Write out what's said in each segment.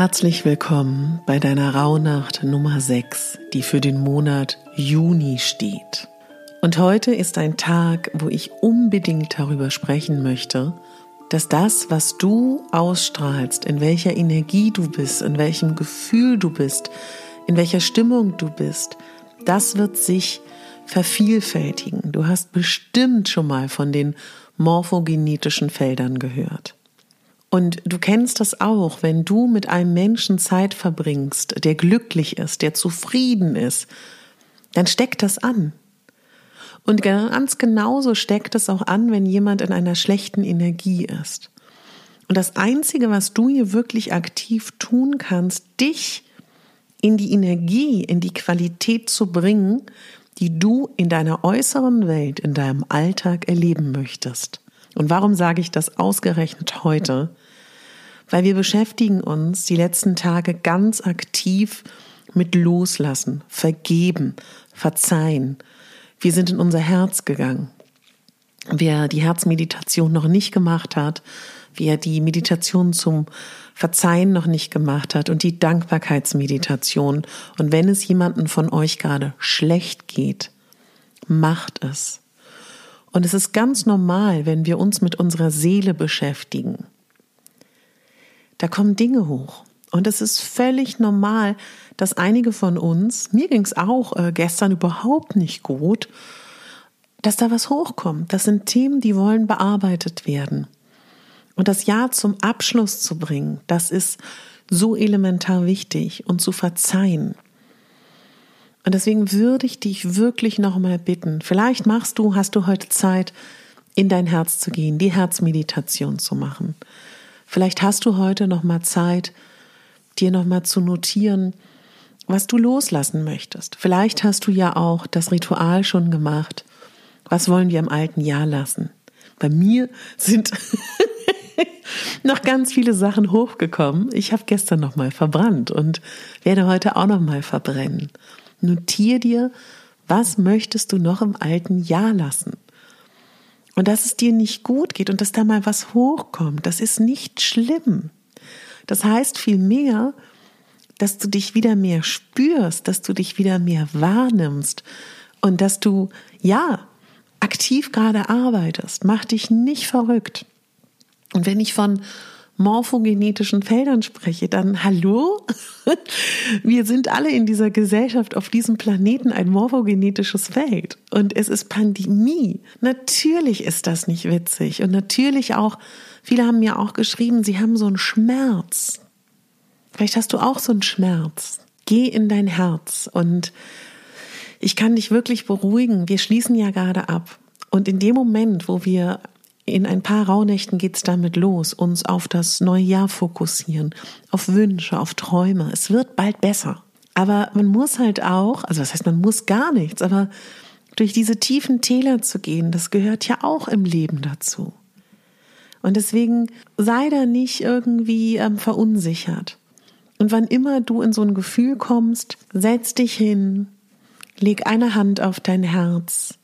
Herzlich willkommen bei deiner Rauhnacht Nummer 6, die für den Monat Juni steht. Und heute ist ein Tag, wo ich unbedingt darüber sprechen möchte, dass das, was du ausstrahlst, in welcher Energie du bist, in welchem Gefühl du bist, in welcher Stimmung du bist, das wird sich vervielfältigen. Du hast bestimmt schon mal von den morphogenetischen Feldern gehört. Und du kennst das auch, wenn du mit einem Menschen Zeit verbringst, der glücklich ist, der zufrieden ist, dann steckt das an. Und ganz genauso steckt es auch an, wenn jemand in einer schlechten Energie ist. Und das Einzige, was du hier wirklich aktiv tun kannst, dich in die Energie, in die Qualität zu bringen, die du in deiner äußeren Welt, in deinem Alltag erleben möchtest. Und warum sage ich das ausgerechnet heute? Weil wir beschäftigen uns die letzten Tage ganz aktiv mit Loslassen, Vergeben, Verzeihen. Wir sind in unser Herz gegangen. Wer die Herzmeditation noch nicht gemacht hat, wer die Meditation zum Verzeihen noch nicht gemacht hat und die Dankbarkeitsmeditation. Und wenn es jemanden von euch gerade schlecht geht, macht es. Und es ist ganz normal, wenn wir uns mit unserer Seele beschäftigen. Da kommen Dinge hoch. Und es ist völlig normal, dass einige von uns, mir ging es auch äh, gestern überhaupt nicht gut, dass da was hochkommt. Das sind Themen, die wollen bearbeitet werden. Und das Jahr zum Abschluss zu bringen, das ist so elementar wichtig und zu verzeihen. Und deswegen würde ich dich wirklich nochmal bitten, vielleicht machst du, hast du heute Zeit, in dein Herz zu gehen, die Herzmeditation zu machen. Vielleicht hast du heute nochmal Zeit, dir nochmal zu notieren, was du loslassen möchtest. Vielleicht hast du ja auch das Ritual schon gemacht. Was wollen wir im alten Jahr lassen? Bei mir sind noch ganz viele Sachen hochgekommen. Ich habe gestern nochmal verbrannt und werde heute auch nochmal verbrennen. Notier dir, was möchtest du noch im alten Jahr lassen? Und dass es dir nicht gut geht und dass da mal was hochkommt, das ist nicht schlimm. Das heißt vielmehr, dass du dich wieder mehr spürst, dass du dich wieder mehr wahrnimmst und dass du, ja, aktiv gerade arbeitest. Mach dich nicht verrückt. Und wenn ich von morphogenetischen Feldern spreche, dann hallo? Wir sind alle in dieser Gesellschaft auf diesem Planeten ein morphogenetisches Feld. Und es ist Pandemie. Natürlich ist das nicht witzig. Und natürlich auch, viele haben mir auch geschrieben, sie haben so einen Schmerz. Vielleicht hast du auch so einen Schmerz. Geh in dein Herz und ich kann dich wirklich beruhigen. Wir schließen ja gerade ab. Und in dem Moment, wo wir in ein paar Rauhnächten geht's damit los, uns auf das neue Jahr fokussieren, auf Wünsche, auf Träume. Es wird bald besser. Aber man muss halt auch, also das heißt, man muss gar nichts, aber durch diese tiefen Täler zu gehen, das gehört ja auch im Leben dazu. Und deswegen sei da nicht irgendwie ähm, verunsichert. Und wann immer du in so ein Gefühl kommst, setz dich hin, leg eine Hand auf dein Herz,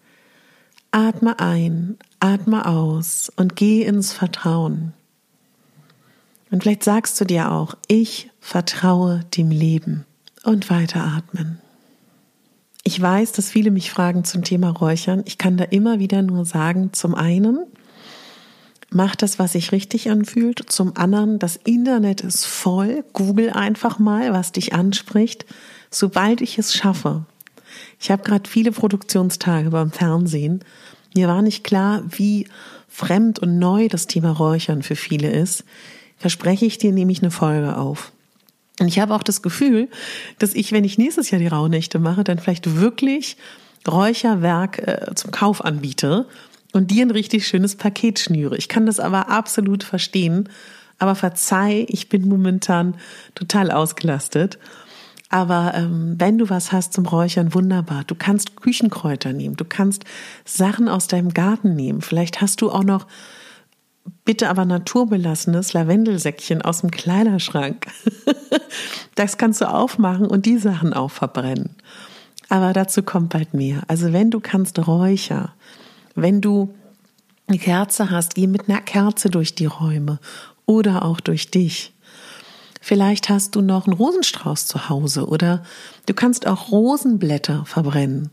atme ein, atme aus und geh ins Vertrauen. Und vielleicht sagst du dir auch, ich vertraue dem Leben und weiteratmen. Ich weiß, dass viele mich fragen zum Thema Räuchern. Ich kann da immer wieder nur sagen, zum einen, mach das, was sich richtig anfühlt. Zum anderen, das Internet ist voll. Google einfach mal, was dich anspricht, sobald ich es schaffe. Ich habe gerade viele Produktionstage beim Fernsehen. Mir war nicht klar, wie fremd und neu das Thema Räuchern für viele ist. Verspreche ich dir, nehme ich eine Folge auf. Und ich habe auch das Gefühl, dass ich, wenn ich nächstes Jahr die Rauhnächte mache, dann vielleicht wirklich Räucherwerk äh, zum Kauf anbiete und dir ein richtig schönes Paket schnüre. Ich kann das aber absolut verstehen. Aber verzeih, ich bin momentan total ausgelastet. Aber ähm, wenn du was hast zum Räuchern, wunderbar. Du kannst Küchenkräuter nehmen, du kannst Sachen aus deinem Garten nehmen. Vielleicht hast du auch noch bitte aber naturbelassenes Lavendelsäckchen aus dem Kleiderschrank. das kannst du aufmachen und die Sachen auch verbrennen. Aber dazu kommt bald mehr. Also wenn du kannst Räucher, wenn du eine Kerze hast, geh mit einer Kerze durch die Räume oder auch durch dich. Vielleicht hast du noch einen Rosenstrauß zu Hause oder du kannst auch Rosenblätter verbrennen.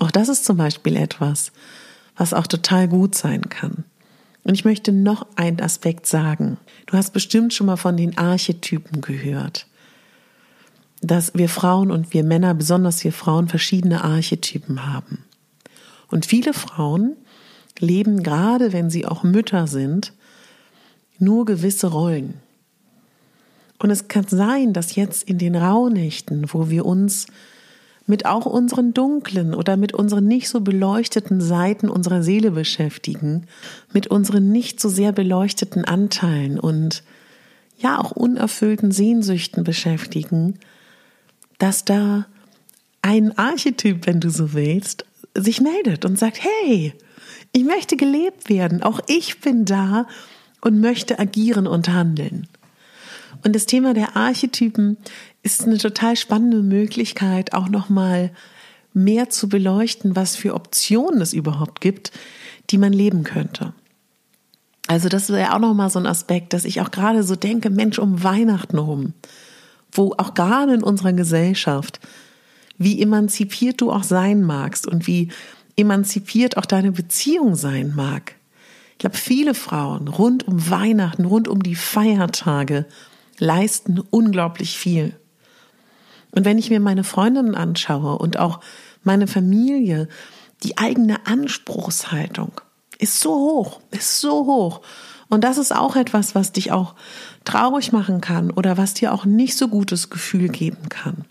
Auch das ist zum Beispiel etwas, was auch total gut sein kann. Und ich möchte noch einen Aspekt sagen. Du hast bestimmt schon mal von den Archetypen gehört. Dass wir Frauen und wir Männer, besonders wir Frauen, verschiedene Archetypen haben. Und viele Frauen leben gerade, wenn sie auch Mütter sind, nur gewisse Rollen. Und es kann sein, dass jetzt in den Rauhnächten, wo wir uns mit auch unseren dunklen oder mit unseren nicht so beleuchteten Seiten unserer Seele beschäftigen, mit unseren nicht so sehr beleuchteten Anteilen und ja auch unerfüllten Sehnsüchten beschäftigen, dass da ein Archetyp, wenn du so willst, sich meldet und sagt, hey, ich möchte gelebt werden, auch ich bin da und möchte agieren und handeln. Und das Thema der Archetypen ist eine total spannende Möglichkeit, auch nochmal mehr zu beleuchten, was für Optionen es überhaupt gibt, die man leben könnte. Also das wäre auch nochmal so ein Aspekt, dass ich auch gerade so denke, Mensch, um Weihnachten rum, wo auch gerade in unserer Gesellschaft, wie emanzipiert du auch sein magst und wie emanzipiert auch deine Beziehung sein mag. Ich glaube, viele Frauen rund um Weihnachten, rund um die Feiertage leisten unglaublich viel. Und wenn ich mir meine Freundinnen anschaue und auch meine Familie, die eigene Anspruchshaltung ist so hoch, ist so hoch. Und das ist auch etwas, was dich auch traurig machen kann oder was dir auch nicht so gutes Gefühl geben kann.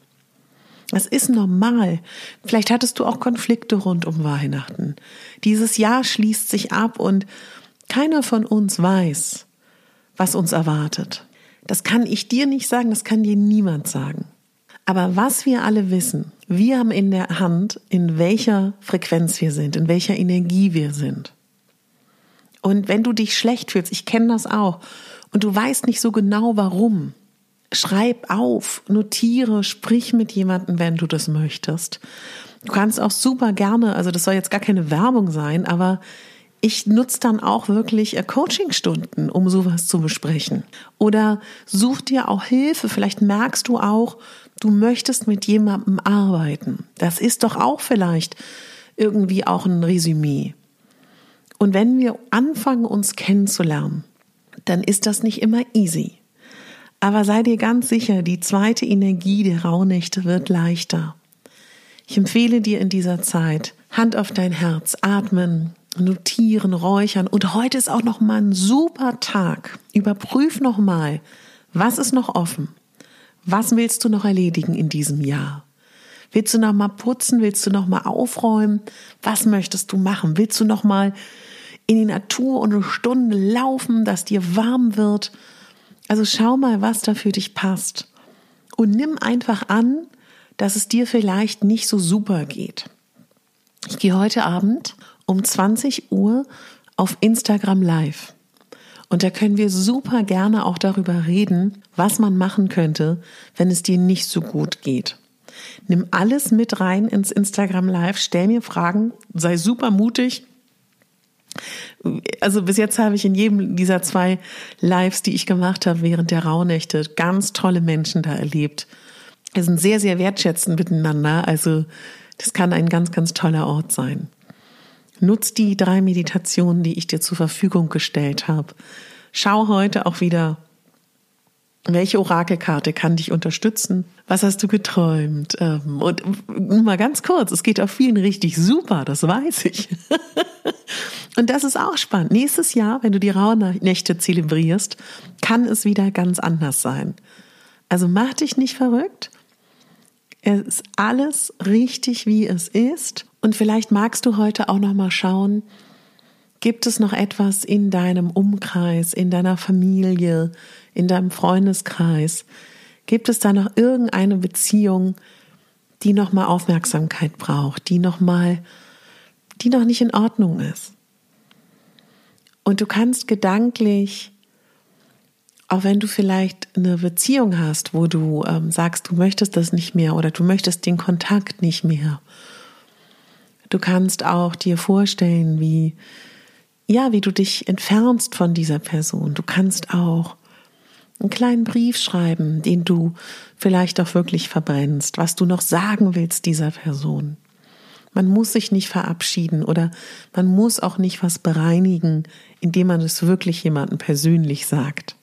Das ist normal. Vielleicht hattest du auch Konflikte rund um Weihnachten. Dieses Jahr schließt sich ab und keiner von uns weiß, was uns erwartet. Das kann ich dir nicht sagen, das kann dir niemand sagen. Aber was wir alle wissen, wir haben in der Hand, in welcher Frequenz wir sind, in welcher Energie wir sind. Und wenn du dich schlecht fühlst, ich kenne das auch, und du weißt nicht so genau warum, schreib auf, notiere, sprich mit jemandem, wenn du das möchtest. Du kannst auch super gerne, also das soll jetzt gar keine Werbung sein, aber ich nutze dann auch wirklich äh, Coachingstunden, um sowas zu besprechen. Oder such dir auch Hilfe. Vielleicht merkst du auch, du möchtest mit jemandem arbeiten. Das ist doch auch vielleicht irgendwie auch ein Resümee. Und wenn wir anfangen, uns kennenzulernen, dann ist das nicht immer easy. Aber sei dir ganz sicher, die zweite Energie der Rauhnächte wird leichter. Ich empfehle dir in dieser Zeit Hand auf dein Herz, atmen, notieren, räuchern. Und heute ist auch noch mal ein super Tag. Überprüf noch mal, was ist noch offen? Was willst du noch erledigen in diesem Jahr? Willst du noch mal putzen? Willst du noch mal aufräumen? Was möchtest du machen? Willst du noch mal in die Natur und eine Stunde laufen, dass dir warm wird? Also schau mal, was da für dich passt. Und nimm einfach an, dass es dir vielleicht nicht so super geht. Ich gehe heute Abend um 20 Uhr auf Instagram Live. Und da können wir super gerne auch darüber reden, was man machen könnte, wenn es dir nicht so gut geht. Nimm alles mit rein ins Instagram Live, stell mir Fragen, sei super mutig. Also bis jetzt habe ich in jedem dieser zwei Lives, die ich gemacht habe während der Rauhnächte, ganz tolle Menschen da erlebt. Wir sind sehr, sehr wertschätzend miteinander. Also das kann ein ganz, ganz toller Ort sein. Nutz die drei Meditationen, die ich dir zur Verfügung gestellt habe. Schau heute auch wieder welche Orakelkarte kann dich unterstützen? Was hast du geträumt? Ähm, und mal ganz kurz, es geht auf vielen richtig super, das weiß ich. Und das ist auch spannend. Nächstes Jahr, wenn du die Rauhnächte zelebrierst, kann es wieder ganz anders sein. Also mach dich nicht verrückt. Es ist alles richtig, wie es ist. Und vielleicht magst du heute auch noch mal schauen, gibt es noch etwas in deinem Umkreis, in deiner Familie, in deinem Freundeskreis? Gibt es da noch irgendeine Beziehung, die noch mal Aufmerksamkeit braucht, die noch mal, die noch nicht in Ordnung ist? Und du kannst gedanklich, auch wenn du vielleicht eine Beziehung hast, wo du ähm, sagst, du möchtest das nicht mehr oder du möchtest den Kontakt nicht mehr, du kannst auch dir vorstellen, wie ja, wie du dich entfernst von dieser Person. Du kannst auch einen kleinen Brief schreiben, den du vielleicht auch wirklich verbrennst, was du noch sagen willst dieser Person. Man muss sich nicht verabschieden oder man muss auch nicht was bereinigen, indem man es wirklich jemandem persönlich sagt.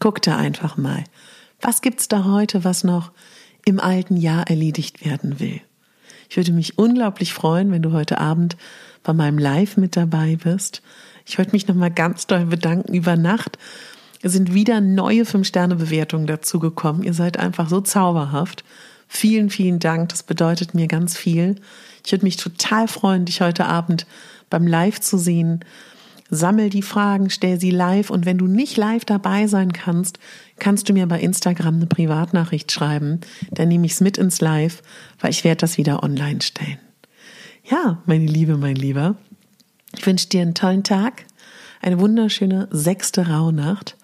Guck da einfach mal. Was gibt's da heute, was noch im alten Jahr erledigt werden will? Ich würde mich unglaublich freuen, wenn du heute Abend bei meinem Live mit dabei bist. Ich wollte mich nochmal ganz doll bedanken über Nacht es sind wieder neue Fünf-Sterne-Bewertungen dazugekommen. Ihr seid einfach so zauberhaft. Vielen, vielen Dank. Das bedeutet mir ganz viel. Ich würde mich total freuen, dich heute Abend beim Live zu sehen. Sammel die Fragen, stell sie live und wenn du nicht live dabei sein kannst, kannst du mir bei Instagram eine Privatnachricht schreiben. Dann nehme ich es mit ins Live, weil ich werde das wieder online stellen. Ja, meine Liebe, mein Lieber, ich wünsche dir einen tollen Tag, eine wunderschöne sechste Rauhnacht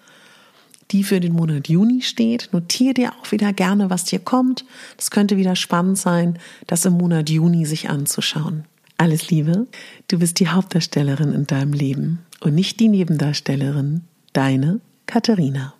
die für den Monat Juni steht. Notiere dir auch wieder gerne, was dir kommt. Das könnte wieder spannend sein, das im Monat Juni sich anzuschauen. Alles Liebe, du bist die Hauptdarstellerin in deinem Leben und nicht die Nebendarstellerin. Deine Katharina.